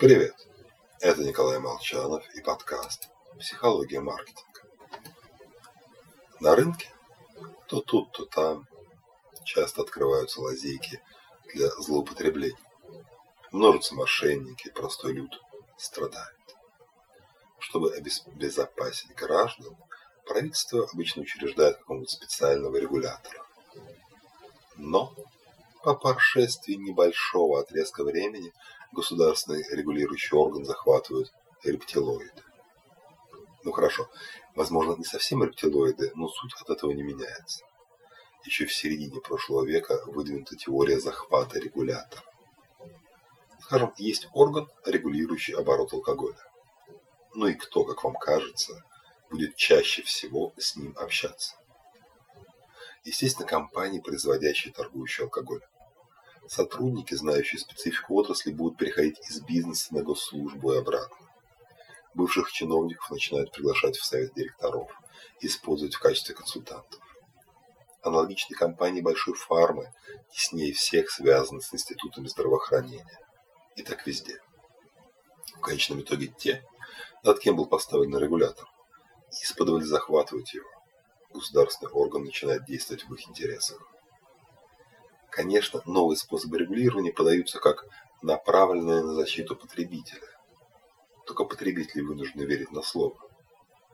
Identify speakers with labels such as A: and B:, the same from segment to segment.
A: Привет! Это Николай Молчанов и подкаст «Психология маркетинга». На рынке то тут, то там часто открываются лазейки для злоупотреблений. Множатся мошенники, простой люд страдает. Чтобы обезопасить граждан, правительство обычно учреждает какого-нибудь специального регулятора. Но по прошествии небольшого отрезка времени государственный регулирующий орган захватывают рептилоиды. Ну хорошо, возможно, не совсем рептилоиды, но суть от этого не меняется. Еще в середине прошлого века выдвинута теория захвата регулятора. Скажем, есть орган, регулирующий оборот алкоголя. Ну и кто, как вам кажется, будет чаще всего с ним общаться? Естественно, компании, производящие и торгующие алкоголем. Сотрудники, знающие специфику отрасли, будут переходить из бизнеса на госслужбу и обратно. Бывших чиновников начинают приглашать в совет директоров, использовать в качестве консультантов. Аналогичные компании большой фармы теснее всех связаны с институтами здравоохранения. И так везде. В конечном итоге те, над кем был поставлен регулятор, исподволь захватывать его. Государственный орган начинает действовать в их интересах. Конечно, новые способы регулирования подаются как направленные на защиту потребителя. Только потребители вынуждены верить на слово,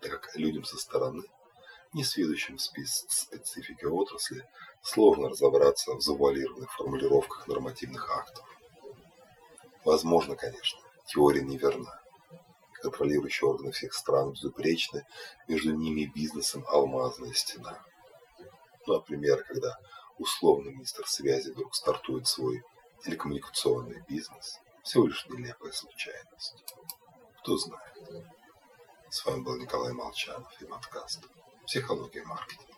A: так как людям со стороны, не сведущим в специфике отрасли, сложно разобраться в завуалированных формулировках нормативных актов. Возможно, конечно, теория неверна. Контролирующие органы всех стран безупречны, между ними и бизнесом алмазная стена. Ну, например, когда условный министр связи вдруг стартует свой телекоммуникационный бизнес, всего лишь нелепая случайность. Кто знает. С вами был Николай Молчанов и подкаст «Психология маркетинга».